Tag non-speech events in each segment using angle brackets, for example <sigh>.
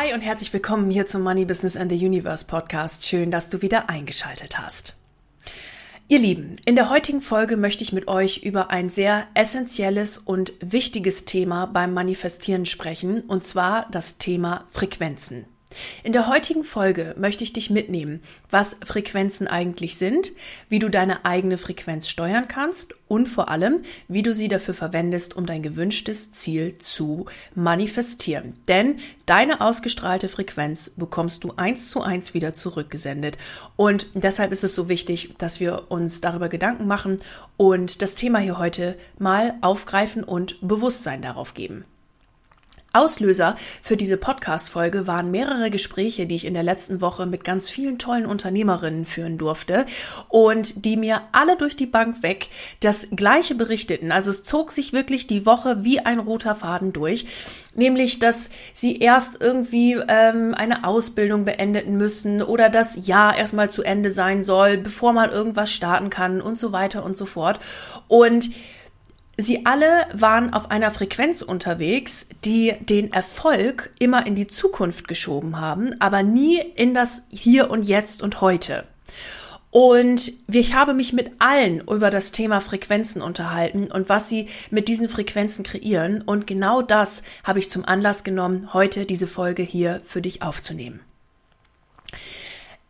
Hi und herzlich willkommen hier zum Money Business and the Universe Podcast. Schön, dass du wieder eingeschaltet hast. Ihr Lieben, in der heutigen Folge möchte ich mit euch über ein sehr essentielles und wichtiges Thema beim Manifestieren sprechen, und zwar das Thema Frequenzen. In der heutigen Folge möchte ich dich mitnehmen, was Frequenzen eigentlich sind, wie du deine eigene Frequenz steuern kannst und vor allem, wie du sie dafür verwendest, um dein gewünschtes Ziel zu manifestieren. Denn deine ausgestrahlte Frequenz bekommst du eins zu eins wieder zurückgesendet. Und deshalb ist es so wichtig, dass wir uns darüber Gedanken machen und das Thema hier heute mal aufgreifen und Bewusstsein darauf geben. Auslöser für diese Podcast-Folge waren mehrere Gespräche, die ich in der letzten Woche mit ganz vielen tollen Unternehmerinnen führen durfte und die mir alle durch die Bank weg das Gleiche berichteten. Also es zog sich wirklich die Woche wie ein roter Faden durch, nämlich, dass sie erst irgendwie ähm, eine Ausbildung beenden müssen oder das Jahr erstmal zu Ende sein soll, bevor man irgendwas starten kann und so weiter und so fort. Und Sie alle waren auf einer Frequenz unterwegs, die den Erfolg immer in die Zukunft geschoben haben, aber nie in das Hier und Jetzt und heute. Und ich habe mich mit allen über das Thema Frequenzen unterhalten und was sie mit diesen Frequenzen kreieren. Und genau das habe ich zum Anlass genommen, heute diese Folge hier für dich aufzunehmen.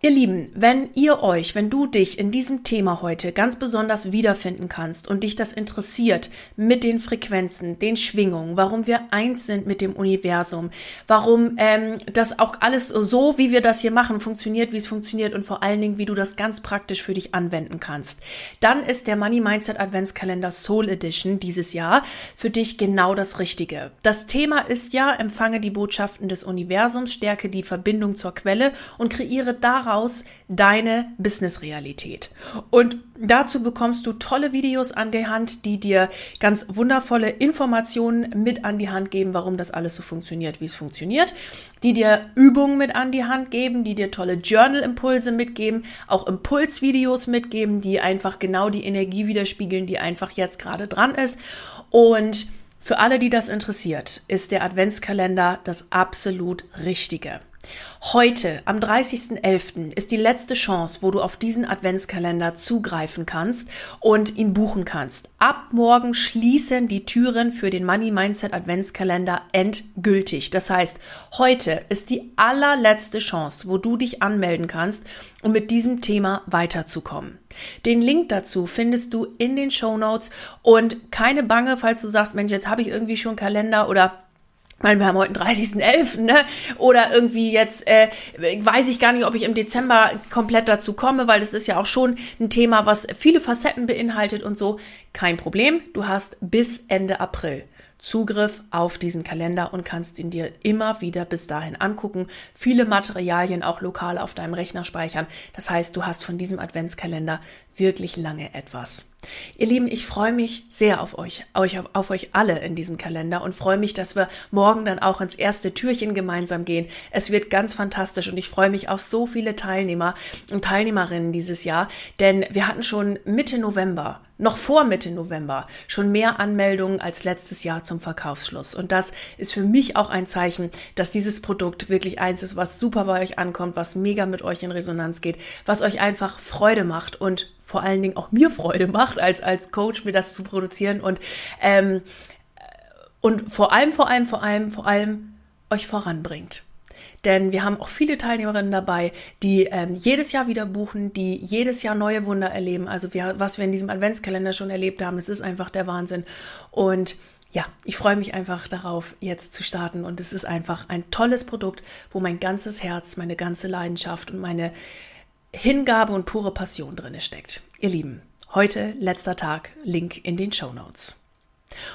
Ihr Lieben, wenn ihr euch, wenn du dich in diesem Thema heute ganz besonders wiederfinden kannst und dich das interessiert mit den Frequenzen, den Schwingungen, warum wir eins sind mit dem Universum, warum ähm, das auch alles so, wie wir das hier machen, funktioniert, wie es funktioniert und vor allen Dingen, wie du das ganz praktisch für dich anwenden kannst, dann ist der Money Mindset Adventskalender Soul Edition dieses Jahr für dich genau das Richtige. Das Thema ist ja, empfange die Botschaften des Universums, stärke die Verbindung zur Quelle und kreiere daraus daraus deine Business-Realität. Und dazu bekommst du tolle Videos an der Hand, die dir ganz wundervolle Informationen mit an die Hand geben, warum das alles so funktioniert, wie es funktioniert, die dir Übungen mit an die Hand geben, die dir tolle Journal-Impulse mitgeben, auch Impulsvideos mitgeben, die einfach genau die Energie widerspiegeln, die einfach jetzt gerade dran ist. Und für alle, die das interessiert, ist der Adventskalender das absolut Richtige. Heute, am 30.11., ist die letzte Chance, wo du auf diesen Adventskalender zugreifen kannst und ihn buchen kannst. Ab morgen schließen die Türen für den Money Mindset Adventskalender endgültig. Das heißt, heute ist die allerletzte Chance, wo du dich anmelden kannst, um mit diesem Thema weiterzukommen. Den Link dazu findest du in den Show Notes und keine Bange, falls du sagst, Mensch, jetzt habe ich irgendwie schon Kalender oder ich meine, wir haben heute den 30.11., ne? Oder irgendwie jetzt, äh, weiß ich gar nicht, ob ich im Dezember komplett dazu komme, weil das ist ja auch schon ein Thema, was viele Facetten beinhaltet und so. Kein Problem, du hast bis Ende April. Zugriff auf diesen Kalender und kannst ihn dir immer wieder bis dahin angucken. Viele Materialien auch lokal auf deinem Rechner speichern. Das heißt, du hast von diesem Adventskalender wirklich lange etwas. Ihr Lieben, ich freue mich sehr auf euch, euch auf, auf euch alle in diesem Kalender und freue mich, dass wir morgen dann auch ins erste Türchen gemeinsam gehen. Es wird ganz fantastisch und ich freue mich auf so viele Teilnehmer und Teilnehmerinnen dieses Jahr, denn wir hatten schon Mitte November, noch vor Mitte November, schon mehr Anmeldungen als letztes Jahr zum Verkaufsschluss. Und das ist für mich auch ein Zeichen, dass dieses Produkt wirklich eins ist, was super bei euch ankommt, was mega mit euch in Resonanz geht, was euch einfach Freude macht und vor allen Dingen auch mir Freude macht, als, als Coach mir das zu produzieren und, ähm, und vor allem, vor allem, vor allem, vor allem euch voranbringt. Denn wir haben auch viele Teilnehmerinnen dabei, die ähm, jedes Jahr wieder buchen, die jedes Jahr neue Wunder erleben. Also wir, was wir in diesem Adventskalender schon erlebt haben, das ist einfach der Wahnsinn. Und ja, ich freue mich einfach darauf, jetzt zu starten. Und es ist einfach ein tolles Produkt, wo mein ganzes Herz, meine ganze Leidenschaft und meine Hingabe und pure Passion drin steckt. Ihr Lieben, heute letzter Tag, Link in den Show Notes.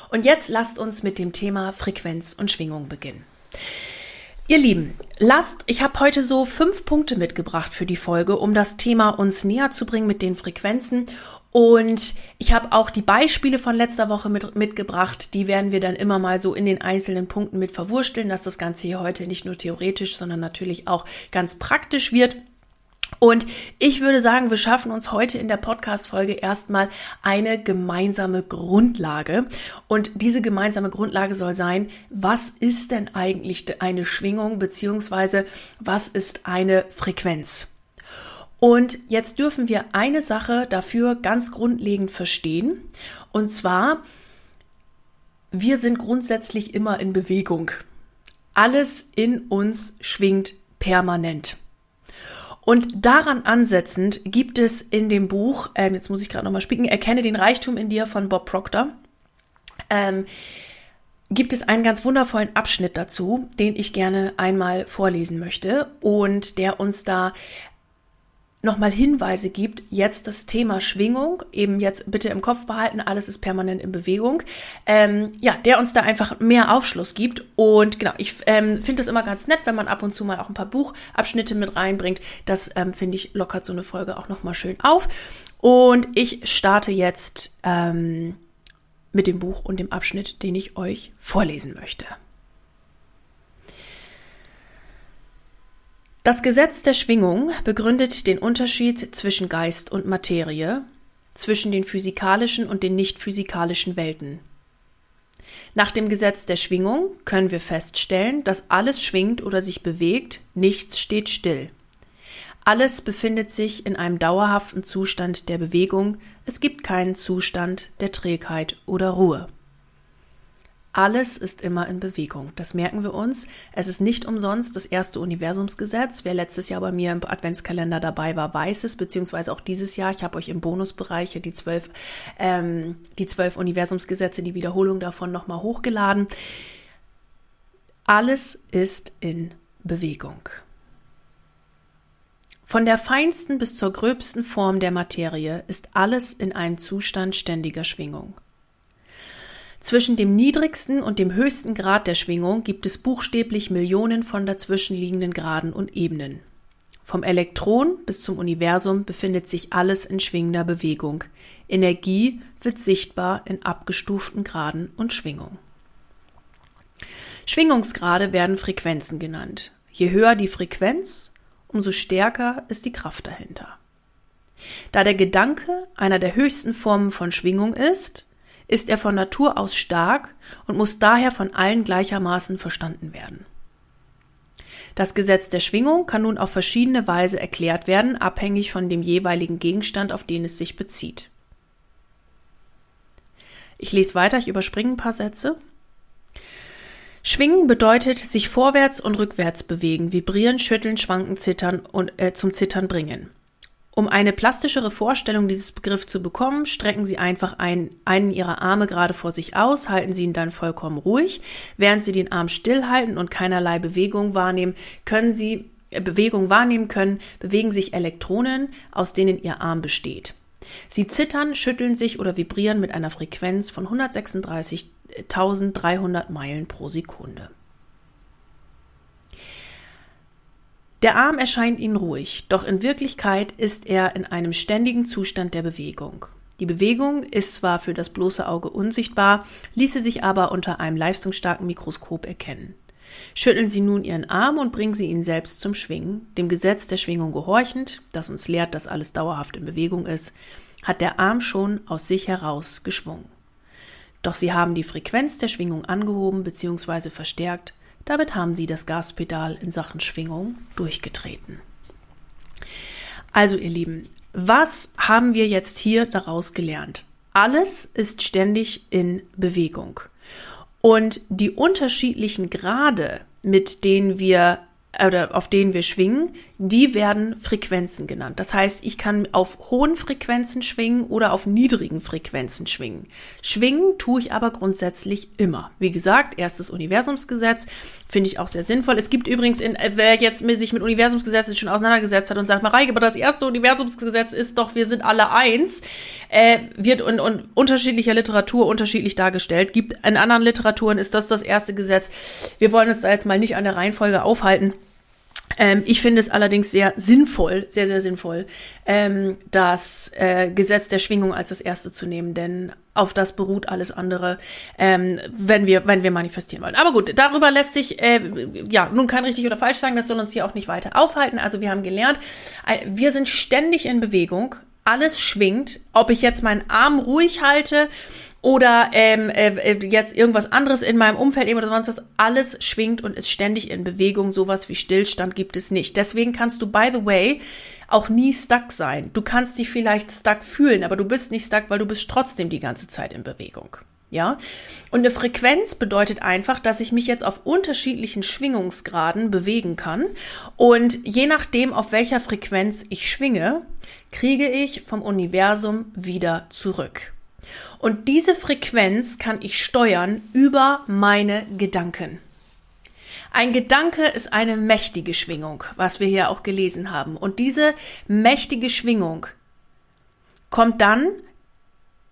Und jetzt lasst uns mit dem Thema Frequenz und Schwingung beginnen. Ihr Lieben, lasst, ich habe heute so fünf Punkte mitgebracht für die Folge, um das Thema uns näher zu bringen mit den Frequenzen. Und ich habe auch die Beispiele von letzter Woche mit, mitgebracht. Die werden wir dann immer mal so in den einzelnen Punkten mit verwursteln, dass das Ganze hier heute nicht nur theoretisch, sondern natürlich auch ganz praktisch wird. Und ich würde sagen, wir schaffen uns heute in der Podcast-Folge erstmal eine gemeinsame Grundlage. Und diese gemeinsame Grundlage soll sein, was ist denn eigentlich eine Schwingung, beziehungsweise was ist eine Frequenz? Und jetzt dürfen wir eine Sache dafür ganz grundlegend verstehen. Und zwar, wir sind grundsätzlich immer in Bewegung. Alles in uns schwingt permanent. Und daran ansetzend gibt es in dem Buch, äh, jetzt muss ich gerade nochmal spicken, Erkenne den Reichtum in dir von Bob Proctor, ähm, gibt es einen ganz wundervollen Abschnitt dazu, den ich gerne einmal vorlesen möchte und der uns da nochmal Hinweise gibt, jetzt das Thema Schwingung, eben jetzt bitte im Kopf behalten, alles ist permanent in Bewegung, ähm, ja, der uns da einfach mehr Aufschluss gibt. Und genau, ich ähm, finde es immer ganz nett, wenn man ab und zu mal auch ein paar Buchabschnitte mit reinbringt. Das ähm, finde ich lockert so eine Folge auch nochmal schön auf. Und ich starte jetzt ähm, mit dem Buch und dem Abschnitt, den ich euch vorlesen möchte. Das Gesetz der Schwingung begründet den Unterschied zwischen Geist und Materie, zwischen den physikalischen und den nicht physikalischen Welten. Nach dem Gesetz der Schwingung können wir feststellen, dass alles schwingt oder sich bewegt, nichts steht still. Alles befindet sich in einem dauerhaften Zustand der Bewegung, es gibt keinen Zustand der Trägheit oder Ruhe. Alles ist immer in Bewegung. Das merken wir uns. Es ist nicht umsonst das erste Universumsgesetz. Wer letztes Jahr bei mir im Adventskalender dabei war, weiß es, beziehungsweise auch dieses Jahr. Ich habe euch im Bonusbereich die zwölf, ähm, die zwölf Universumsgesetze, die Wiederholung davon nochmal hochgeladen. Alles ist in Bewegung. Von der feinsten bis zur gröbsten Form der Materie ist alles in einem Zustand ständiger Schwingung. Zwischen dem niedrigsten und dem höchsten Grad der Schwingung gibt es buchstäblich Millionen von dazwischenliegenden Graden und Ebenen. Vom Elektron bis zum Universum befindet sich alles in schwingender Bewegung. Energie wird sichtbar in abgestuften Graden und Schwingung. Schwingungsgrade werden Frequenzen genannt. Je höher die Frequenz, umso stärker ist die Kraft dahinter. Da der Gedanke einer der höchsten Formen von Schwingung ist, ist er von Natur aus stark und muss daher von allen gleichermaßen verstanden werden. Das Gesetz der Schwingung kann nun auf verschiedene Weise erklärt werden, abhängig von dem jeweiligen Gegenstand, auf den es sich bezieht. Ich lese weiter, ich überspringe ein paar Sätze. Schwingen bedeutet sich vorwärts und rückwärts bewegen, vibrieren, schütteln, schwanken, zittern und äh, zum Zittern bringen. Um eine plastischere Vorstellung dieses Begriffs zu bekommen, strecken Sie einfach ein, einen Ihrer Arme gerade vor sich aus, halten Sie ihn dann vollkommen ruhig. Während Sie den Arm stillhalten und keinerlei Bewegung wahrnehmen, können Sie äh, Bewegung wahrnehmen können, bewegen sich Elektronen, aus denen Ihr Arm besteht. Sie zittern, schütteln sich oder vibrieren mit einer Frequenz von 136.300 Meilen pro Sekunde. Der Arm erscheint Ihnen ruhig, doch in Wirklichkeit ist er in einem ständigen Zustand der Bewegung. Die Bewegung ist zwar für das bloße Auge unsichtbar, ließe sich aber unter einem leistungsstarken Mikroskop erkennen. Schütteln Sie nun Ihren Arm und bringen Sie ihn selbst zum Schwingen. Dem Gesetz der Schwingung gehorchend, das uns lehrt, dass alles dauerhaft in Bewegung ist, hat der Arm schon aus sich heraus geschwungen. Doch Sie haben die Frequenz der Schwingung angehoben bzw. verstärkt, damit haben sie das Gaspedal in Sachen Schwingung durchgetreten. Also ihr Lieben, was haben wir jetzt hier daraus gelernt? Alles ist ständig in Bewegung. Und die unterschiedlichen Grade, mit denen wir oder auf denen wir schwingen, die werden Frequenzen genannt. Das heißt, ich kann auf hohen Frequenzen schwingen oder auf niedrigen Frequenzen schwingen. Schwingen tue ich aber grundsätzlich immer. Wie gesagt, erstes Universumsgesetz finde ich auch sehr sinnvoll. Es gibt übrigens, in, wer jetzt sich mit Universumsgesetzen schon auseinandergesetzt hat und sagt, Mareike, aber das erste Universumsgesetz ist doch, wir sind alle eins, äh, wird in, in unterschiedlicher Literatur unterschiedlich dargestellt. Gibt in anderen Literaturen ist das das erste Gesetz. Wir wollen uns da jetzt mal nicht an der Reihenfolge aufhalten. Ähm, ich finde es allerdings sehr sinnvoll, sehr, sehr sinnvoll, ähm, das äh, Gesetz der Schwingung als das erste zu nehmen, denn auf das beruht alles andere, ähm, wenn wir, wenn wir manifestieren wollen. Aber gut, darüber lässt sich äh, ja nun kein richtig oder falsch sagen, das soll uns hier auch nicht weiter aufhalten. Also wir haben gelernt, äh, wir sind ständig in Bewegung, alles schwingt, ob ich jetzt meinen Arm ruhig halte oder ähm, äh, äh, jetzt irgendwas anderes in meinem Umfeld eben oder sonst was, alles schwingt und ist ständig in Bewegung. Sowas wie Stillstand gibt es nicht. Deswegen kannst du, by the way, auch nie stuck sein. Du kannst dich vielleicht stuck fühlen, aber du bist nicht stuck, weil du bist trotzdem die ganze Zeit in Bewegung. Ja? Und eine Frequenz bedeutet einfach, dass ich mich jetzt auf unterschiedlichen Schwingungsgraden bewegen kann. Und je nachdem, auf welcher Frequenz ich schwinge, kriege ich vom Universum wieder zurück. Und diese Frequenz kann ich steuern über meine Gedanken. Ein Gedanke ist eine mächtige Schwingung, was wir hier auch gelesen haben. Und diese mächtige Schwingung kommt dann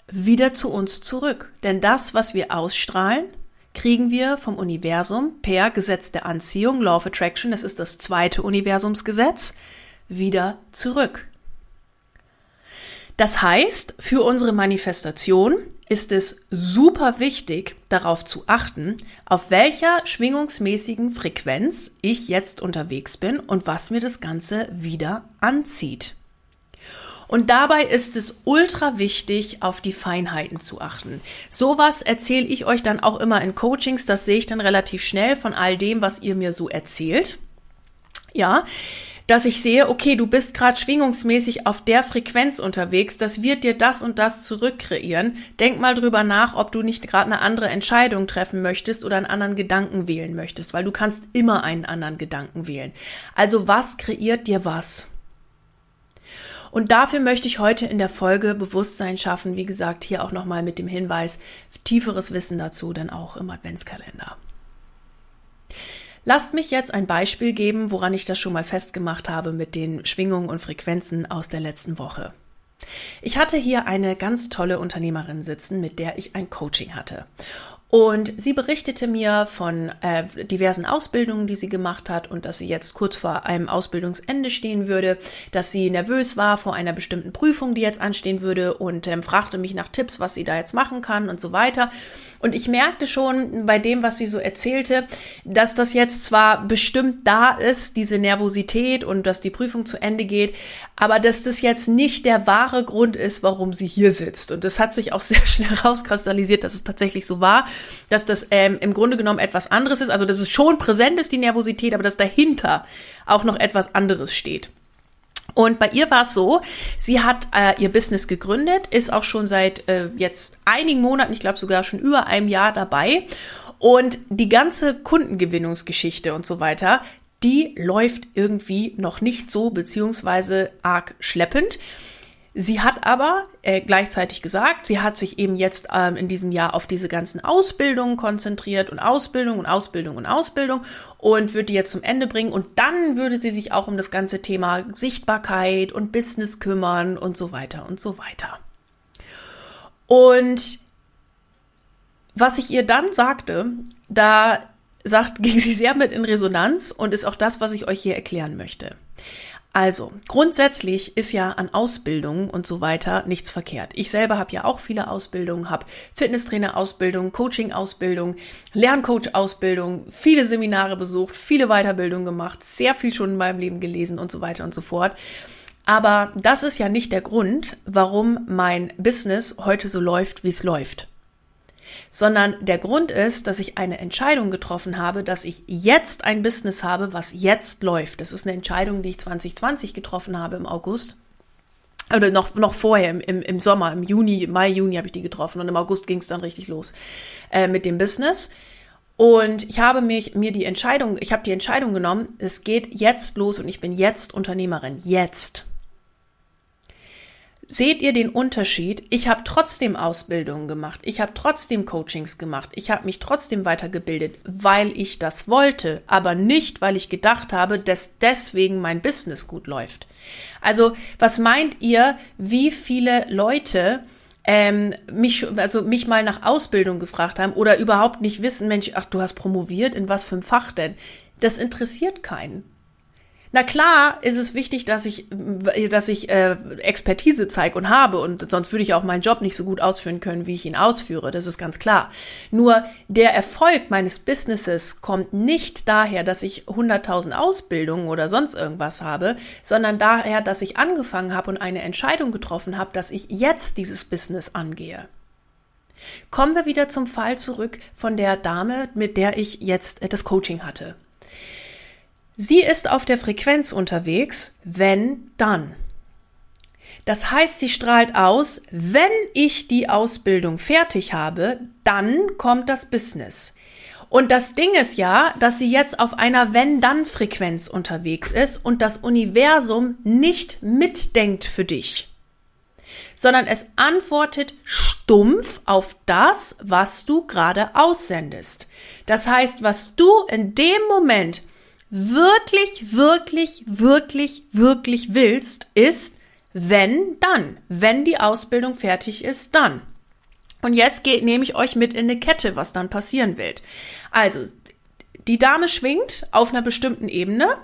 wieder zu uns zurück. Denn das, was wir ausstrahlen, kriegen wir vom Universum per Gesetz der Anziehung, Law of Attraction, das ist das zweite Universumsgesetz, wieder zurück. Das heißt, für unsere Manifestation ist es super wichtig, darauf zu achten, auf welcher schwingungsmäßigen Frequenz ich jetzt unterwegs bin und was mir das Ganze wieder anzieht. Und dabei ist es ultra wichtig, auf die Feinheiten zu achten. Sowas erzähle ich euch dann auch immer in Coachings. Das sehe ich dann relativ schnell von all dem, was ihr mir so erzählt. Ja, dass ich sehe, okay, du bist gerade schwingungsmäßig auf der Frequenz unterwegs, das wird dir das und das zurückkreieren. Denk mal drüber nach, ob du nicht gerade eine andere Entscheidung treffen möchtest oder einen anderen Gedanken wählen möchtest, weil du kannst immer einen anderen Gedanken wählen. Also was kreiert dir was? Und dafür möchte ich heute in der Folge Bewusstsein schaffen. Wie gesagt, hier auch nochmal mit dem Hinweis, tieferes Wissen dazu dann auch im Adventskalender. Lasst mich jetzt ein Beispiel geben, woran ich das schon mal festgemacht habe mit den Schwingungen und Frequenzen aus der letzten Woche. Ich hatte hier eine ganz tolle Unternehmerin sitzen, mit der ich ein Coaching hatte. Und sie berichtete mir von äh, diversen Ausbildungen, die sie gemacht hat und dass sie jetzt kurz vor einem Ausbildungsende stehen würde, dass sie nervös war vor einer bestimmten Prüfung, die jetzt anstehen würde und ähm, fragte mich nach Tipps, was sie da jetzt machen kann und so weiter. Und ich merkte schon bei dem, was sie so erzählte, dass das jetzt zwar bestimmt da ist, diese Nervosität und dass die Prüfung zu Ende geht, aber dass das jetzt nicht der wahre Grund ist, warum sie hier sitzt. Und das hat sich auch <laughs> sehr schnell rauskristallisiert, dass es tatsächlich so war, dass das ähm, im Grunde genommen etwas anderes ist. Also dass es schon präsent ist, die Nervosität, aber dass dahinter auch noch etwas anderes steht. Und bei ihr war es so, sie hat äh, ihr Business gegründet, ist auch schon seit äh, jetzt einigen Monaten, ich glaube sogar schon über einem Jahr dabei. Und die ganze Kundengewinnungsgeschichte und so weiter, die läuft irgendwie noch nicht so, beziehungsweise arg schleppend. Sie hat aber äh, gleichzeitig gesagt, sie hat sich eben jetzt ähm, in diesem Jahr auf diese ganzen Ausbildungen konzentriert und Ausbildung und Ausbildung und Ausbildung und würde die jetzt zum Ende bringen und dann würde sie sich auch um das ganze Thema Sichtbarkeit und Business kümmern und so weiter und so weiter. Und was ich ihr dann sagte, da sagt, <laughs> ging sie sehr mit in Resonanz und ist auch das, was ich euch hier erklären möchte. Also, grundsätzlich ist ja an Ausbildungen und so weiter nichts verkehrt. Ich selber habe ja auch viele Ausbildungen, habe Fitnesstrainer-Ausbildung, Coaching-Ausbildung, Lerncoach-Ausbildung, viele Seminare besucht, viele Weiterbildungen gemacht, sehr viel schon in meinem Leben gelesen und so weiter und so fort. Aber das ist ja nicht der Grund, warum mein Business heute so läuft, wie es läuft sondern der Grund ist, dass ich eine Entscheidung getroffen habe, dass ich jetzt ein Business habe, was jetzt läuft. Das ist eine Entscheidung, die ich 2020 getroffen habe im August. Oder noch, noch vorher, im, im, im Sommer, im Juni, Mai, Juni habe ich die getroffen und im August ging es dann richtig los äh, mit dem Business. Und ich habe mich, mir die Entscheidung, ich habe die Entscheidung genommen, es geht jetzt los und ich bin jetzt Unternehmerin. Jetzt. Seht ihr den Unterschied? Ich habe trotzdem Ausbildungen gemacht, ich habe trotzdem Coachings gemacht, ich habe mich trotzdem weitergebildet, weil ich das wollte, aber nicht, weil ich gedacht habe, dass deswegen mein Business gut läuft. Also, was meint ihr, wie viele Leute ähm, mich, also mich mal nach Ausbildung gefragt haben oder überhaupt nicht wissen, Mensch, ach, du hast promoviert, in was für ein Fach denn? Das interessiert keinen. Na klar ist es wichtig, dass ich, dass ich äh, Expertise zeige und habe und sonst würde ich auch meinen Job nicht so gut ausführen können, wie ich ihn ausführe. Das ist ganz klar. Nur der Erfolg meines Businesses kommt nicht daher, dass ich 100.000 Ausbildungen oder sonst irgendwas habe, sondern daher, dass ich angefangen habe und eine Entscheidung getroffen habe, dass ich jetzt dieses Business angehe. Kommen wir wieder zum Fall zurück von der Dame, mit der ich jetzt das Coaching hatte. Sie ist auf der Frequenz unterwegs, wenn dann. Das heißt, sie strahlt aus, wenn ich die Ausbildung fertig habe, dann kommt das Business. Und das Ding ist ja, dass sie jetzt auf einer Wenn-Dann-Frequenz unterwegs ist und das Universum nicht mitdenkt für dich, sondern es antwortet stumpf auf das, was du gerade aussendest. Das heißt, was du in dem Moment wirklich, wirklich, wirklich, wirklich willst, ist, wenn dann. Wenn die Ausbildung fertig ist, dann. Und jetzt geht, nehme ich euch mit in eine Kette, was dann passieren wird. Also, die Dame schwingt auf einer bestimmten Ebene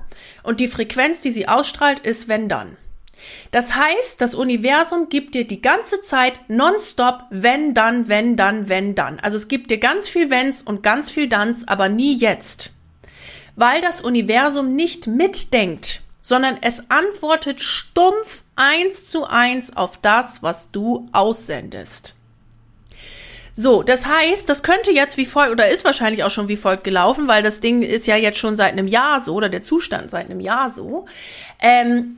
und die Frequenz, die sie ausstrahlt, ist wenn dann. Das heißt, das Universum gibt dir die ganze Zeit nonstop wenn dann, wenn dann, wenn dann. Also es gibt dir ganz viel Wenns und ganz viel Danns, aber nie jetzt weil das Universum nicht mitdenkt, sondern es antwortet stumpf eins zu eins auf das, was du aussendest. So, das heißt, das könnte jetzt wie folgt oder ist wahrscheinlich auch schon wie folgt gelaufen, weil das Ding ist ja jetzt schon seit einem Jahr so oder der Zustand seit einem Jahr so, ähm,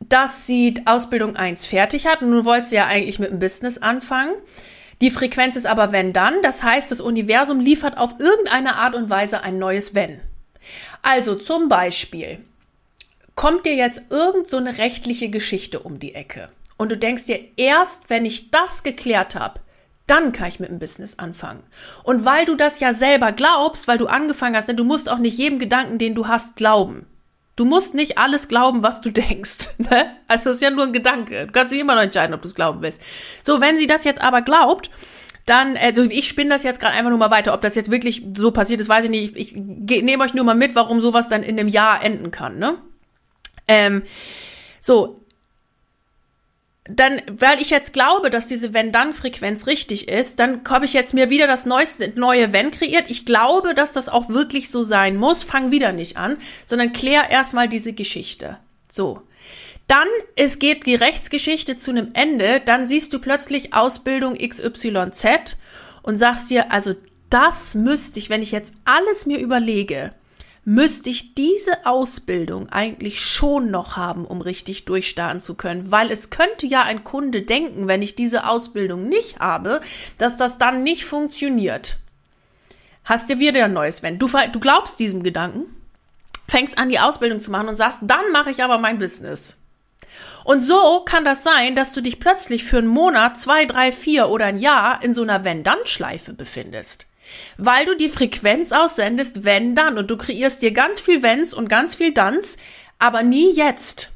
dass sie Ausbildung 1 fertig hat und nun wollte sie ja eigentlich mit dem Business anfangen. Die Frequenz ist aber wenn dann, das heißt, das Universum liefert auf irgendeine Art und Weise ein neues wenn. Also zum Beispiel kommt dir jetzt irgend so eine rechtliche Geschichte um die Ecke und du denkst dir, erst wenn ich das geklärt habe, dann kann ich mit dem Business anfangen. Und weil du das ja selber glaubst, weil du angefangen hast, denn du musst auch nicht jedem Gedanken, den du hast, glauben. Du musst nicht alles glauben, was du <laughs> denkst. Ne? Also das ist ja nur ein Gedanke. Du kannst dich immer noch entscheiden, ob du es glauben willst. So, wenn sie das jetzt aber glaubt, dann, also ich spinne das jetzt gerade einfach nur mal weiter. Ob das jetzt wirklich so passiert ist, weiß ich nicht. Ich, ich nehme euch nur mal mit, warum sowas dann in einem Jahr enden kann, ne? Ähm, so, dann, weil ich jetzt glaube, dass diese Wenn-Dann-Frequenz richtig ist, dann habe ich jetzt mir wieder das neueste, neue Wenn kreiert. Ich glaube, dass das auch wirklich so sein muss. Fang wieder nicht an, sondern klär erstmal diese Geschichte. So. Dann es geht die Rechtsgeschichte zu einem Ende, dann siehst du plötzlich Ausbildung XYZ und sagst dir, also das müsste ich, wenn ich jetzt alles mir überlege, müsste ich diese Ausbildung eigentlich schon noch haben, um richtig durchstarten zu können, weil es könnte ja ein Kunde denken, wenn ich diese Ausbildung nicht habe, dass das dann nicht funktioniert. Hast dir wieder ein neues Wenn. Du, du glaubst diesem Gedanken, fängst an, die Ausbildung zu machen und sagst, dann mache ich aber mein Business. Und so kann das sein, dass du dich plötzlich für einen Monat, zwei, drei, vier oder ein Jahr in so einer Wenn-Dann-Schleife befindest. Weil du die Frequenz aussendest, wenn dann. Und du kreierst dir ganz viel Wenns und ganz viel Danns, aber nie jetzt.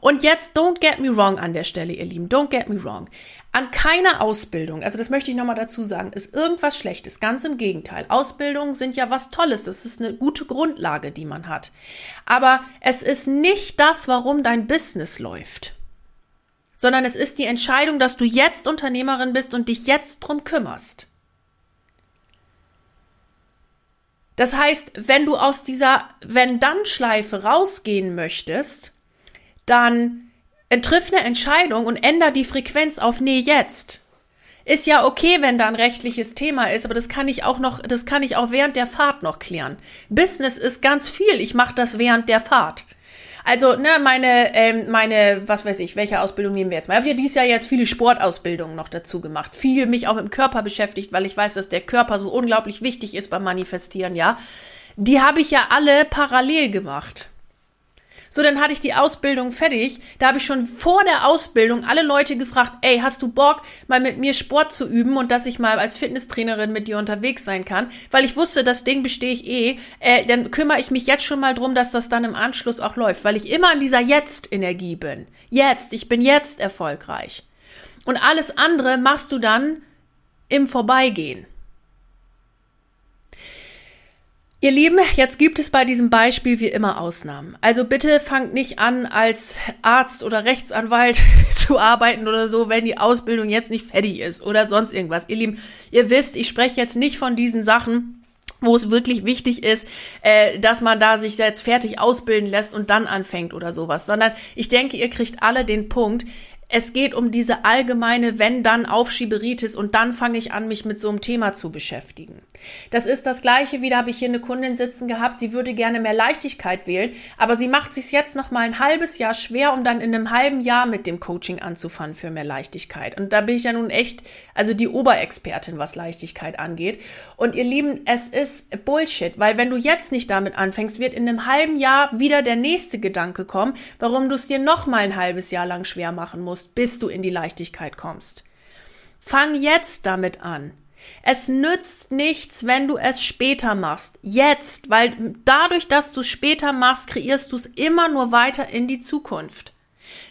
Und jetzt, don't get me wrong an der Stelle, ihr Lieben, don't get me wrong. An keiner Ausbildung, also das möchte ich nochmal dazu sagen, ist irgendwas Schlechtes. Ganz im Gegenteil. Ausbildungen sind ja was Tolles. Das ist eine gute Grundlage, die man hat. Aber es ist nicht das, warum dein Business läuft. Sondern es ist die Entscheidung, dass du jetzt Unternehmerin bist und dich jetzt drum kümmerst. Das heißt, wenn du aus dieser Wenn-Dann-Schleife rausgehen möchtest, dann triff eine Entscheidung und änder die Frequenz auf nee jetzt. Ist ja okay, wenn da ein rechtliches Thema ist, aber das kann ich auch noch, das kann ich auch während der Fahrt noch klären. Business ist ganz viel, ich mache das während der Fahrt. Also, ne, meine, ähm, meine, was weiß ich, welche Ausbildung nehmen wir jetzt mal? Ich habe ja dieses Jahr jetzt viele Sportausbildungen noch dazu gemacht. Viel mich auch mit dem Körper beschäftigt, weil ich weiß, dass der Körper so unglaublich wichtig ist beim Manifestieren, ja. Die habe ich ja alle parallel gemacht. So, dann hatte ich die Ausbildung fertig. Da habe ich schon vor der Ausbildung alle Leute gefragt, ey, hast du Bock, mal mit mir Sport zu üben und dass ich mal als Fitnesstrainerin mit dir unterwegs sein kann? Weil ich wusste, das Ding bestehe ich eh. Äh, dann kümmere ich mich jetzt schon mal drum, dass das dann im Anschluss auch läuft, weil ich immer in dieser Jetzt-Energie bin. Jetzt, ich bin jetzt erfolgreich. Und alles andere machst du dann im Vorbeigehen. Ihr Lieben, jetzt gibt es bei diesem Beispiel wie immer Ausnahmen. Also bitte fangt nicht an, als Arzt oder Rechtsanwalt <laughs> zu arbeiten oder so, wenn die Ausbildung jetzt nicht fertig ist oder sonst irgendwas. Ihr Lieben, ihr wisst, ich spreche jetzt nicht von diesen Sachen, wo es wirklich wichtig ist, äh, dass man da sich jetzt fertig ausbilden lässt und dann anfängt oder sowas, sondern ich denke, ihr kriegt alle den Punkt, es geht um diese allgemeine wenn-dann Aufschieberitis und dann fange ich an, mich mit so einem Thema zu beschäftigen. Das ist das gleiche wie, da habe ich hier eine Kundin sitzen gehabt, sie würde gerne mehr Leichtigkeit wählen, aber sie macht sich jetzt noch mal ein halbes Jahr schwer, um dann in einem halben Jahr mit dem Coaching anzufangen für mehr Leichtigkeit. Und da bin ich ja nun echt, also die Oberexpertin, was Leichtigkeit angeht. Und ihr Lieben, es ist Bullshit, weil wenn du jetzt nicht damit anfängst, wird in einem halben Jahr wieder der nächste Gedanke kommen, warum du es dir noch mal ein halbes Jahr lang schwer machen musst, bis du in die Leichtigkeit kommst. Fang jetzt damit an. Es nützt nichts, wenn du es später machst. Jetzt, weil dadurch, dass du es später machst, kreierst du es immer nur weiter in die Zukunft.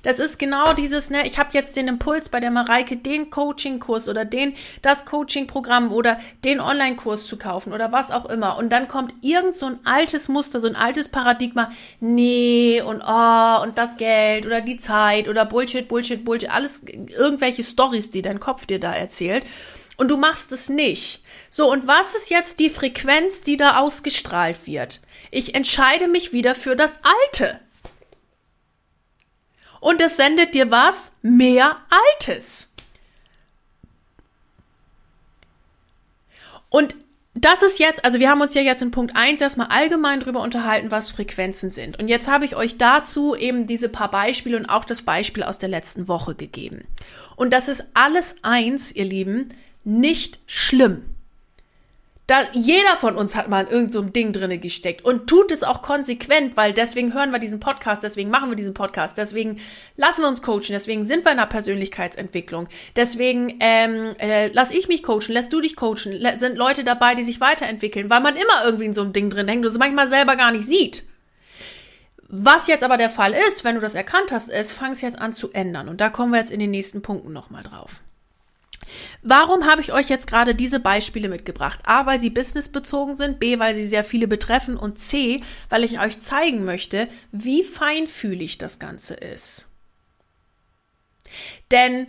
Das ist genau dieses, ne, ich habe jetzt den Impuls bei der Mareike, den Coaching-Kurs oder den, das Coaching-Programm oder den Online-Kurs zu kaufen oder was auch immer. Und dann kommt irgend so ein altes Muster, so ein altes Paradigma, nee, und oh, und das Geld oder die Zeit oder Bullshit, Bullshit, Bullshit, alles irgendwelche Stories, die dein Kopf dir da erzählt. Und du machst es nicht. So, und was ist jetzt die Frequenz, die da ausgestrahlt wird? Ich entscheide mich wieder für das Alte und es sendet dir was? Mehr Altes. Und das ist jetzt, also wir haben uns ja jetzt in Punkt 1 erstmal allgemein drüber unterhalten, was Frequenzen sind. Und jetzt habe ich euch dazu eben diese paar Beispiele und auch das Beispiel aus der letzten Woche gegeben. Und das ist alles eins, ihr Lieben, nicht schlimm. Da, jeder von uns hat mal in irgendeinem so Ding drinne gesteckt und tut es auch konsequent, weil deswegen hören wir diesen Podcast, deswegen machen wir diesen Podcast, deswegen lassen wir uns coachen, deswegen sind wir in der Persönlichkeitsentwicklung, deswegen ähm, äh, lass ich mich coachen, lässt du dich coachen, sind Leute dabei, die sich weiterentwickeln, weil man immer irgendwie in so einem Ding drin hängt und es manchmal selber gar nicht sieht. Was jetzt aber der Fall ist, wenn du das erkannt hast, ist, fang es jetzt an zu ändern und da kommen wir jetzt in den nächsten Punkten nochmal drauf. Warum habe ich euch jetzt gerade diese Beispiele mitgebracht? A, weil sie businessbezogen sind, B, weil sie sehr viele betreffen und C, weil ich euch zeigen möchte, wie feinfühlig das Ganze ist. Denn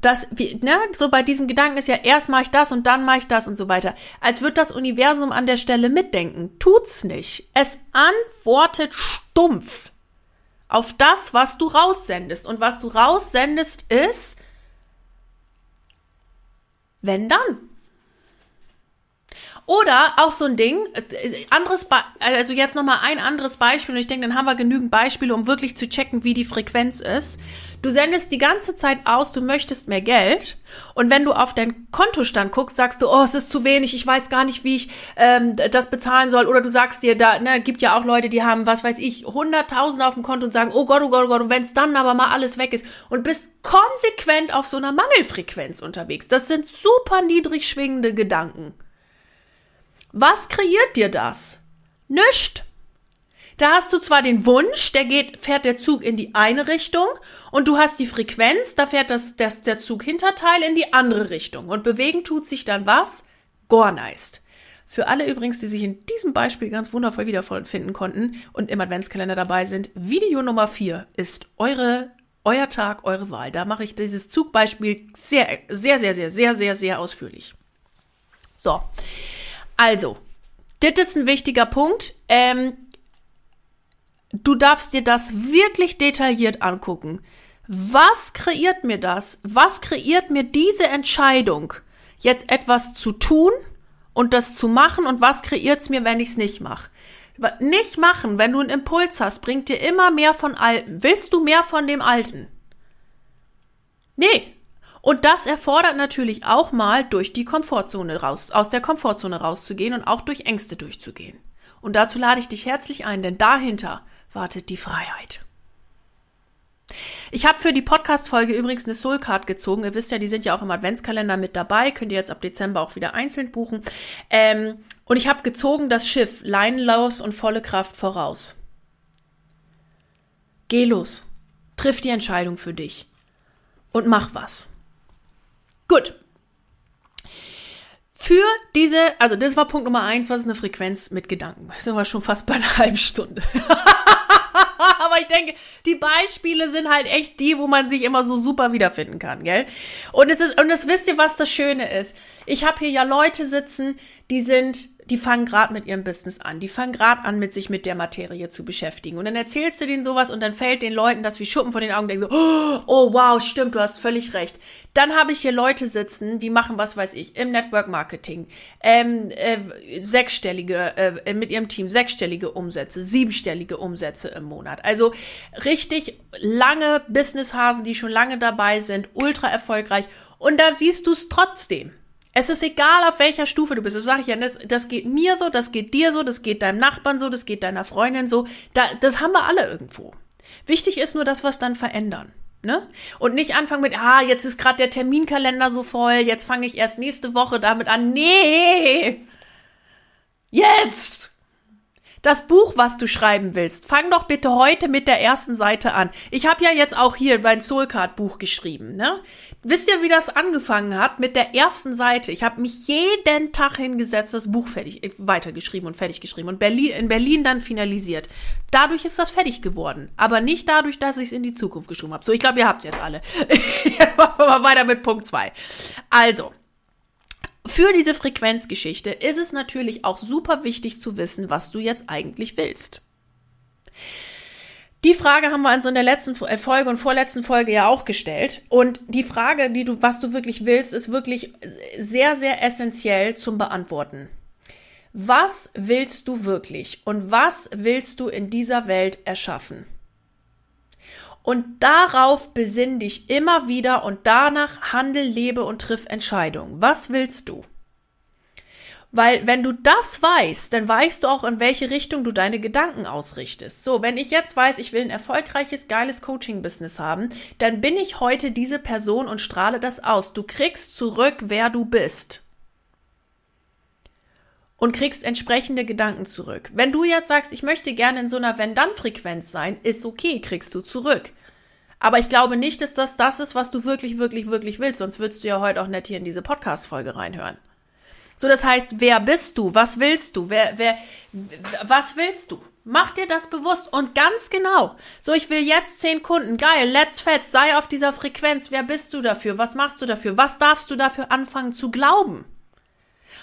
das, ne, so bei diesem Gedanken ist ja, erst mache ich das und dann mache ich das und so weiter. Als wird das Universum an der Stelle mitdenken. Tut's nicht. Es antwortet stumpf auf das, was du raussendest. Und was du raussendest ist, wenn dann. Oder auch so ein Ding, äh, anderes, Be also jetzt nochmal ein anderes Beispiel und ich denke, dann haben wir genügend Beispiele, um wirklich zu checken, wie die Frequenz ist. Du sendest die ganze Zeit aus, du möchtest mehr Geld und wenn du auf deinen Kontostand guckst, sagst du, oh, es ist zu wenig, ich weiß gar nicht, wie ich ähm, das bezahlen soll. Oder du sagst dir, da ne, gibt ja auch Leute, die haben, was weiß ich, 100.000 auf dem Konto und sagen, oh Gott, oh Gott, oh Gott, und wenn es dann aber mal alles weg ist und bist konsequent auf so einer Mangelfrequenz unterwegs. Das sind super niedrig schwingende Gedanken. Was kreiert dir das? Nischt. Da hast du zwar den Wunsch, der geht, fährt der Zug in die eine Richtung und du hast die Frequenz, da fährt das, das, der Zug Hinterteil in die andere Richtung und bewegen tut sich dann was? Gorneist. Für alle übrigens, die sich in diesem Beispiel ganz wundervoll wiederfinden konnten und im Adventskalender dabei sind, Video Nummer 4 ist eure, euer Tag, eure Wahl. Da mache ich dieses Zugbeispiel sehr, sehr, sehr, sehr, sehr, sehr, sehr ausführlich. So. Also, das ist ein wichtiger Punkt. Ähm, du darfst dir das wirklich detailliert angucken. Was kreiert mir das? Was kreiert mir diese Entscheidung, jetzt etwas zu tun und das zu machen? Und was kreiert es mir, wenn ich es nicht mache? Nicht machen, wenn du einen Impuls hast, bringt dir immer mehr von Alten. Willst du mehr von dem Alten? Nee. Und das erfordert natürlich auch mal durch die Komfortzone raus, aus der Komfortzone rauszugehen und auch durch Ängste durchzugehen. Und dazu lade ich dich herzlich ein, denn dahinter wartet die Freiheit. Ich habe für die Podcast-Folge übrigens eine Soulcard gezogen. Ihr wisst ja, die sind ja auch im Adventskalender mit dabei. Könnt ihr jetzt ab Dezember auch wieder einzeln buchen. Ähm, und ich habe gezogen das Schiff leinenlos und volle Kraft voraus. Geh los. Triff die Entscheidung für dich. Und mach was. Gut. Für diese, also das war Punkt Nummer eins, was ist eine Frequenz mit Gedanken? sind wir schon fast bei einer <laughs> halben Stunde. <laughs> Aber ich denke, die Beispiele sind halt echt die, wo man sich immer so super wiederfinden kann, gell? Und es ist, und es wisst ihr, was das Schöne ist? Ich habe hier ja Leute sitzen, die sind die fangen gerade mit ihrem Business an. Die fangen gerade an, mit sich mit der Materie zu beschäftigen. Und dann erzählst du denen sowas und dann fällt den Leuten das wie Schuppen vor den Augen, denken so, oh wow, stimmt, du hast völlig recht. Dann habe ich hier Leute sitzen, die machen, was weiß ich, im Network Marketing, ähm, äh, sechsstellige, äh, mit ihrem Team sechsstellige Umsätze, siebenstellige Umsätze im Monat. Also richtig lange Businesshasen, die schon lange dabei sind, ultra erfolgreich. Und da siehst du es trotzdem. Es ist egal, auf welcher Stufe du bist. Das sage ich ja, das, das geht mir so, das geht dir so, das geht deinem Nachbarn so, das geht deiner Freundin so. Da, das haben wir alle irgendwo. Wichtig ist nur, dass wir es dann verändern. Ne? Und nicht anfangen mit, ah, jetzt ist gerade der Terminkalender so voll, jetzt fange ich erst nächste Woche damit an. Nee! Jetzt! Das Buch, was du schreiben willst, fang doch bitte heute mit der ersten Seite an. Ich habe ja jetzt auch hier mein Soulcard Buch geschrieben. Ne? Wisst ihr, wie das angefangen hat? Mit der ersten Seite. Ich habe mich jeden Tag hingesetzt, das Buch fertig, äh, weitergeschrieben und fertig geschrieben und Berlin, in Berlin dann finalisiert. Dadurch ist das fertig geworden. Aber nicht dadurch, dass ich es in die Zukunft geschrieben habe. So, ich glaube, ihr habt jetzt alle. <laughs> jetzt machen wir mal weiter mit Punkt zwei. Also, für diese Frequenzgeschichte ist es natürlich auch super wichtig zu wissen, was du jetzt eigentlich willst. Die Frage haben wir also in der letzten äh, Folge und vorletzten Folge ja auch gestellt. Und die Frage, die du, was du wirklich willst, ist wirklich sehr, sehr essentiell zum Beantworten. Was willst du wirklich und was willst du in dieser Welt erschaffen? Und darauf besinn dich immer wieder und danach handel, lebe und triff Entscheidungen. Was willst du? Weil wenn du das weißt, dann weißt du auch, in welche Richtung du deine Gedanken ausrichtest. So, wenn ich jetzt weiß, ich will ein erfolgreiches, geiles Coaching-Business haben, dann bin ich heute diese Person und strahle das aus. Du kriegst zurück, wer du bist und kriegst entsprechende Gedanken zurück. Wenn du jetzt sagst, ich möchte gerne in so einer Wenn-Dann-Frequenz sein, ist okay, kriegst du zurück. Aber ich glaube nicht, dass das das ist, was du wirklich, wirklich, wirklich willst, sonst würdest du ja heute auch nicht hier in diese Podcast-Folge reinhören. So, das heißt, wer bist du? Was willst du? Wer, wer, was willst du? Mach dir das bewusst und ganz genau. So, ich will jetzt zehn Kunden. Geil, let's fetz, sei auf dieser Frequenz. Wer bist du dafür? Was machst du dafür? Was darfst du dafür anfangen zu glauben?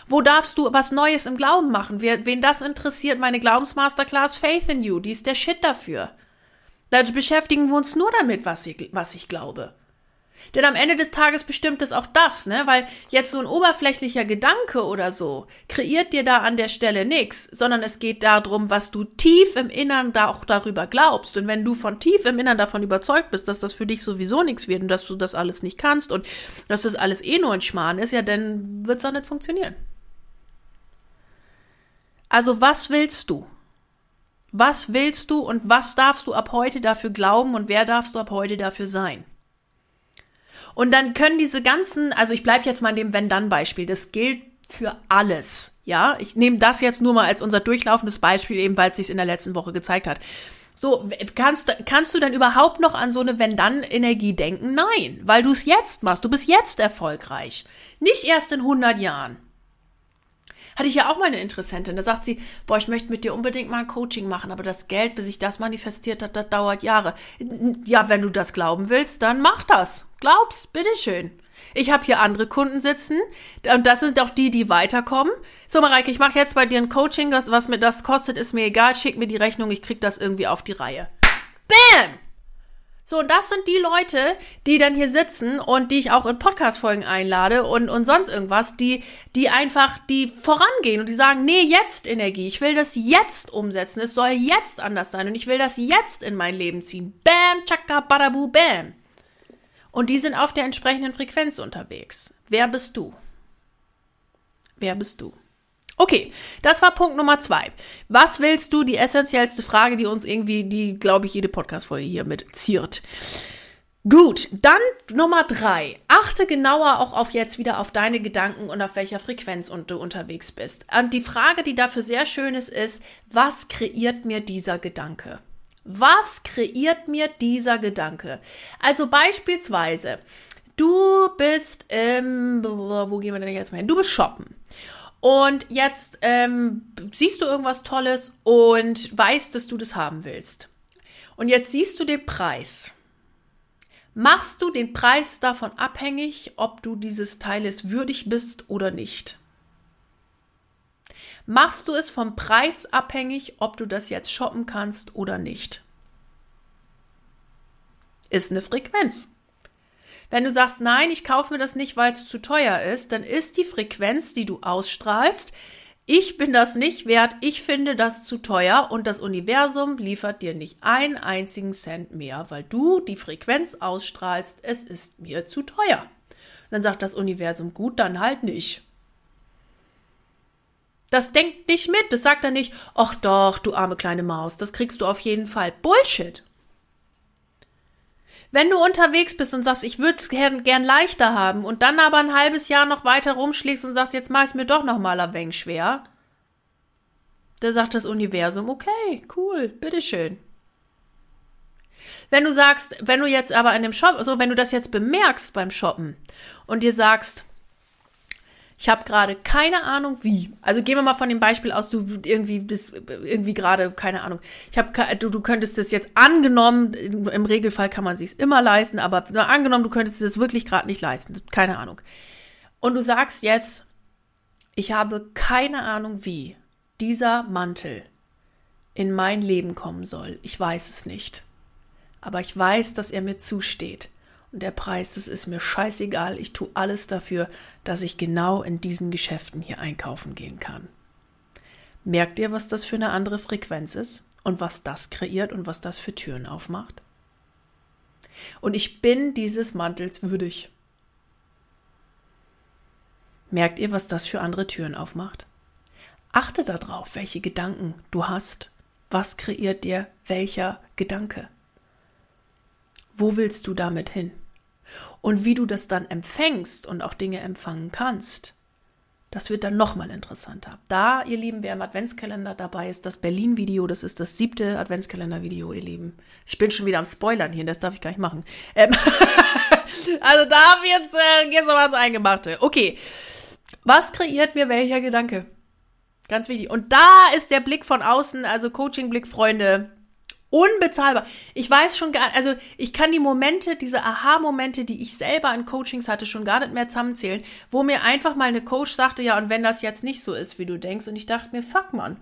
Wo darfst du was Neues im Glauben machen? Wen das interessiert, meine Glaubensmasterclass Faith in You, die ist der Shit dafür. Da beschäftigen wir uns nur damit, was ich, was ich glaube. Denn am Ende des Tages bestimmt es auch das, ne? Weil jetzt so ein oberflächlicher Gedanke oder so kreiert dir da an der Stelle nichts, sondern es geht darum, was du tief im Innern da auch darüber glaubst. Und wenn du von tief im Innern davon überzeugt bist, dass das für dich sowieso nichts wird und dass du das alles nicht kannst und dass das alles eh nur ein Schmarrn ist, ja, dann wird es auch nicht funktionieren. Also was willst du? Was willst du und was darfst du ab heute dafür glauben und wer darfst du ab heute dafür sein? Und dann können diese ganzen, also ich bleibe jetzt mal in dem Wenn-Dann-Beispiel, das gilt für alles. Ja, ich nehme das jetzt nur mal als unser durchlaufendes Beispiel, eben weil es sich in der letzten Woche gezeigt hat. So, kannst, kannst du dann überhaupt noch an so eine Wenn-Dann-Energie denken? Nein, weil du es jetzt machst. Du bist jetzt erfolgreich. Nicht erst in 100 Jahren. Hatte ich ja auch mal eine Interessentin. Da sagt sie, boah, ich möchte mit dir unbedingt mal ein Coaching machen, aber das Geld, bis ich das manifestiert hat, das dauert Jahre. Ja, wenn du das glauben willst, dann mach das. Glaub's, bitteschön. Ich habe hier andere Kunden sitzen und das sind auch die, die weiterkommen. So, Mareike, ich mache jetzt bei dir ein Coaching, was, was mir das kostet, ist mir egal. Schick mir die Rechnung, ich krieg das irgendwie auf die Reihe. Bam! So, und das sind die Leute, die dann hier sitzen und die ich auch in Podcast-Folgen einlade und, und sonst irgendwas, die, die einfach, die vorangehen und die sagen, nee, jetzt Energie. Ich will das jetzt umsetzen. Es soll jetzt anders sein und ich will das jetzt in mein Leben ziehen. Bam, chaka, badabu, bam. Und die sind auf der entsprechenden Frequenz unterwegs. Wer bist du? Wer bist du? Okay, das war Punkt Nummer zwei. Was willst du? Die essentiellste Frage, die uns irgendwie, die, glaube ich, jede Podcast-Folge hier mit ziert. Gut, dann Nummer drei. Achte genauer auch auf jetzt wieder auf deine Gedanken und auf welcher Frequenz du unterwegs bist. Und die Frage, die dafür sehr schön ist, ist, was kreiert mir dieser Gedanke? Was kreiert mir dieser Gedanke? Also beispielsweise, du bist, ähm, wo gehen wir denn jetzt mal hin? Du bist shoppen. Und jetzt ähm, siehst du irgendwas Tolles und weißt, dass du das haben willst. Und jetzt siehst du den Preis. Machst du den Preis davon abhängig, ob du dieses Teiles würdig bist oder nicht? Machst du es vom Preis abhängig, ob du das jetzt shoppen kannst oder nicht? Ist eine Frequenz. Wenn du sagst, nein, ich kaufe mir das nicht, weil es zu teuer ist, dann ist die Frequenz, die du ausstrahlst, ich bin das nicht wert, ich finde das zu teuer und das Universum liefert dir nicht einen einzigen Cent mehr, weil du die Frequenz ausstrahlst, es ist mir zu teuer. Und dann sagt das Universum, gut, dann halt nicht. Das denkt nicht mit, das sagt er nicht, ach doch, du arme kleine Maus, das kriegst du auf jeden Fall. Bullshit. Wenn du unterwegs bist und sagst, ich würde es gern, gern leichter haben und dann aber ein halbes Jahr noch weiter rumschlägst und sagst, jetzt mach es mir doch noch mal ein wenig schwer, da sagt das Universum, okay, cool, bitteschön. Wenn du sagst, wenn du jetzt aber in dem Shop, so wenn du das jetzt bemerkst beim Shoppen und dir sagst, ich habe gerade keine Ahnung wie. Also gehen wir mal von dem Beispiel aus, du irgendwie das irgendwie gerade keine Ahnung. Ich habe du, du könntest es jetzt angenommen, im Regelfall kann man sich's immer leisten, aber angenommen, du könntest es wirklich gerade nicht leisten, keine Ahnung. Und du sagst jetzt, ich habe keine Ahnung wie dieser Mantel in mein Leben kommen soll. Ich weiß es nicht. Aber ich weiß, dass er mir zusteht. Und der Preis, das ist mir scheißegal. Ich tue alles dafür, dass ich genau in diesen Geschäften hier einkaufen gehen kann. Merkt ihr, was das für eine andere Frequenz ist und was das kreiert und was das für Türen aufmacht? Und ich bin dieses Mantels würdig. Merkt ihr, was das für andere Türen aufmacht? Achte darauf, welche Gedanken du hast. Was kreiert dir welcher Gedanke? Wo willst du damit hin? Und wie du das dann empfängst und auch Dinge empfangen kannst, das wird dann nochmal interessanter. Da, ihr Lieben, wer im Adventskalender dabei ist, das Berlin-Video, das ist das siebte Adventskalender-Video, ihr Lieben. Ich bin schon wieder am Spoilern hier, das darf ich gar nicht machen. Ähm <laughs> also da haben wir jetzt, äh, jetzt nochmal ins Eingemachte. Okay. Was kreiert mir welcher Gedanke? Ganz wichtig. Und da ist der Blick von außen, also Coaching-Blick, Freunde, unbezahlbar. Ich weiß schon gar, also ich kann die Momente, diese Aha-Momente, die ich selber in Coachings hatte, schon gar nicht mehr zusammenzählen, wo mir einfach mal eine Coach sagte, ja, und wenn das jetzt nicht so ist, wie du denkst, und ich dachte mir, fuck man,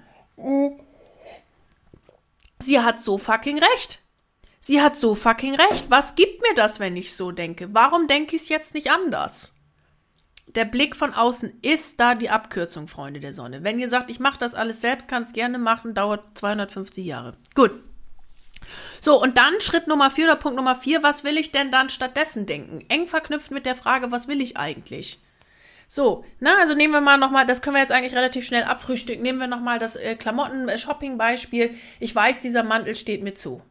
sie hat so fucking recht. Sie hat so fucking recht. Was gibt mir das, wenn ich so denke? Warum denke ich es jetzt nicht anders? Der Blick von außen ist da die Abkürzung, Freunde der Sonne. Wenn ihr sagt, ich mache das alles selbst, kann es gerne machen, dauert 250 Jahre. Gut. So, und dann Schritt Nummer vier oder Punkt Nummer vier, was will ich denn dann stattdessen denken? Eng verknüpft mit der Frage, was will ich eigentlich? So, na, also nehmen wir mal nochmal, das können wir jetzt eigentlich relativ schnell abfrühstücken. Nehmen wir nochmal das äh, Klamotten-Shopping-Beispiel. Ich weiß, dieser Mantel steht mir zu.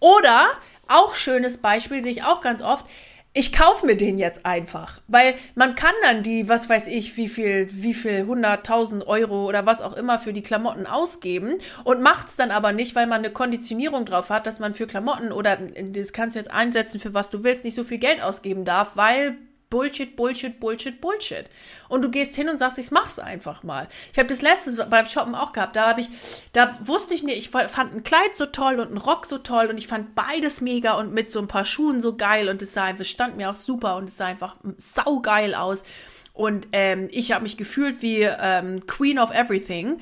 Oder, auch schönes Beispiel, sehe ich auch ganz oft, ich kaufe mir den jetzt einfach, weil man kann dann die, was weiß ich, wie viel, wie viel, 100.000 Euro oder was auch immer für die Klamotten ausgeben und macht's dann aber nicht, weil man eine Konditionierung drauf hat, dass man für Klamotten oder das kannst du jetzt einsetzen, für was du willst, nicht so viel Geld ausgeben darf, weil Bullshit, Bullshit, Bullshit, Bullshit. Und du gehst hin und sagst, ich mach's einfach mal. Ich habe das letztes beim Shoppen auch gehabt. Da habe ich, da wusste ich nicht, ich fand ein Kleid so toll und ein Rock so toll und ich fand beides mega und mit so ein paar Schuhen so geil und es sah einfach, stand mir auch super und es sah einfach saugeil aus. Und ähm, ich habe mich gefühlt wie ähm, Queen of Everything.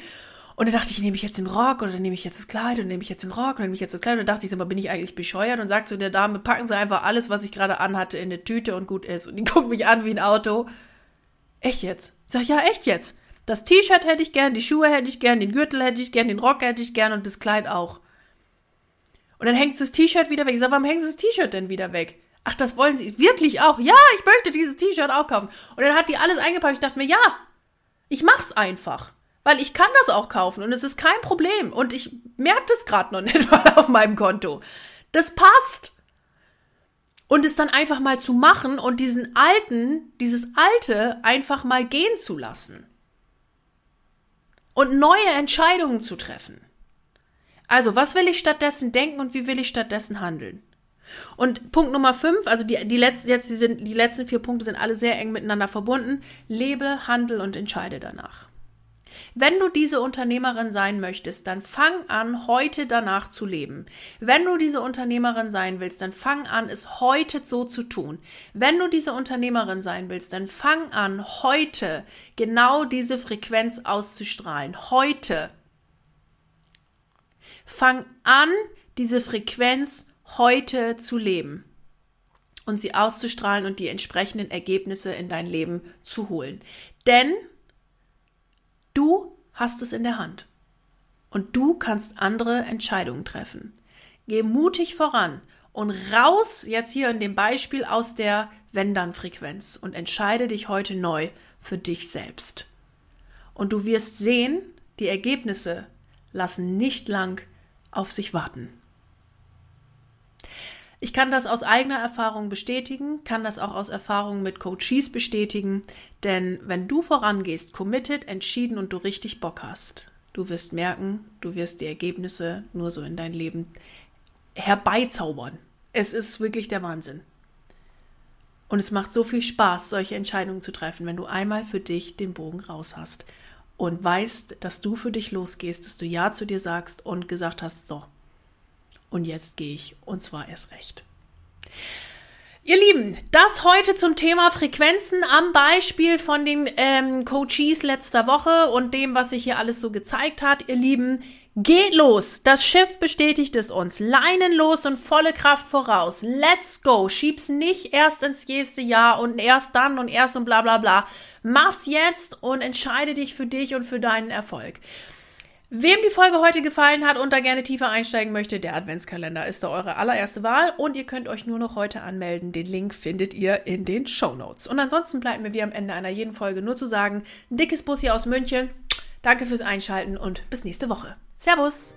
Und dann dachte ich, nehme ich jetzt den Rock oder nehme ich jetzt das Kleid und nehme ich jetzt den Rock und nehme ich jetzt das Kleid. Und dann dachte ich, aber bin ich eigentlich bescheuert und sagte zu der Dame, packen Sie einfach alles, was ich gerade anhatte, in eine Tüte und gut ist. Und die <laughs> guckt mich an wie ein Auto. Echt jetzt? Ich sag, ja, echt jetzt. Das T-Shirt hätte ich gern, die Schuhe hätte ich gern, den Gürtel hätte ich gern, den Rock hätte ich gern und das Kleid auch. Und dann hängt das T-Shirt wieder weg. Ich sag, warum hängt das T-Shirt denn wieder weg? Ach, das wollen Sie wirklich auch? Ja, ich möchte dieses T-Shirt auch kaufen. Und dann hat die alles eingepackt. Ich dachte mir, ja, ich mach's einfach. Weil ich kann das auch kaufen und es ist kein Problem. Und ich merke das gerade noch nicht <laughs> mal auf meinem Konto. Das passt. Und es dann einfach mal zu machen und diesen alten, dieses alte einfach mal gehen zu lassen. Und neue Entscheidungen zu treffen. Also, was will ich stattdessen denken und wie will ich stattdessen handeln? Und Punkt Nummer fünf, also die, die, letzten, jetzt, die, sind, die letzten vier Punkte sind alle sehr eng miteinander verbunden. Lebe, handel und entscheide danach. Wenn du diese Unternehmerin sein möchtest, dann fang an, heute danach zu leben. Wenn du diese Unternehmerin sein willst, dann fang an, es heute so zu tun. Wenn du diese Unternehmerin sein willst, dann fang an, heute genau diese Frequenz auszustrahlen. Heute. Fang an, diese Frequenz heute zu leben und sie auszustrahlen und die entsprechenden Ergebnisse in dein Leben zu holen. Denn du hast es in der Hand und du kannst andere Entscheidungen treffen. Geh mutig voran und raus jetzt hier in dem Beispiel aus der Wenn-Dann-Frequenz und entscheide dich heute neu für dich selbst. Und du wirst sehen, die Ergebnisse lassen nicht lang auf sich warten. Ich kann das aus eigener Erfahrung bestätigen, kann das auch aus Erfahrung mit Coaches bestätigen, denn wenn du vorangehst, committed, entschieden und du richtig Bock hast, du wirst merken, du wirst die Ergebnisse nur so in dein Leben herbeizaubern. Es ist wirklich der Wahnsinn. Und es macht so viel Spaß, solche Entscheidungen zu treffen, wenn du einmal für dich den Bogen raus hast und weißt, dass du für dich losgehst, dass du Ja zu dir sagst und gesagt hast, so, und jetzt gehe ich und zwar erst recht. Ihr Lieben, das heute zum Thema Frequenzen am Beispiel von den ähm, Coaches letzter Woche und dem, was sich hier alles so gezeigt hat. Ihr Lieben, geht los. Das Schiff bestätigt es uns. Leinen los und volle Kraft voraus. Let's go. Schieb's nicht erst ins nächste Jahr und erst dann und erst und bla bla bla. Mach's jetzt und entscheide dich für dich und für deinen Erfolg. Wem die Folge heute gefallen hat und da gerne tiefer einsteigen möchte, der Adventskalender ist da eure allererste Wahl und ihr könnt euch nur noch heute anmelden. Den Link findet ihr in den Show Notes. Und ansonsten bleibt mir wie am Ende einer jeden Folge nur zu sagen, dickes Bus hier aus München. Danke fürs Einschalten und bis nächste Woche. Servus!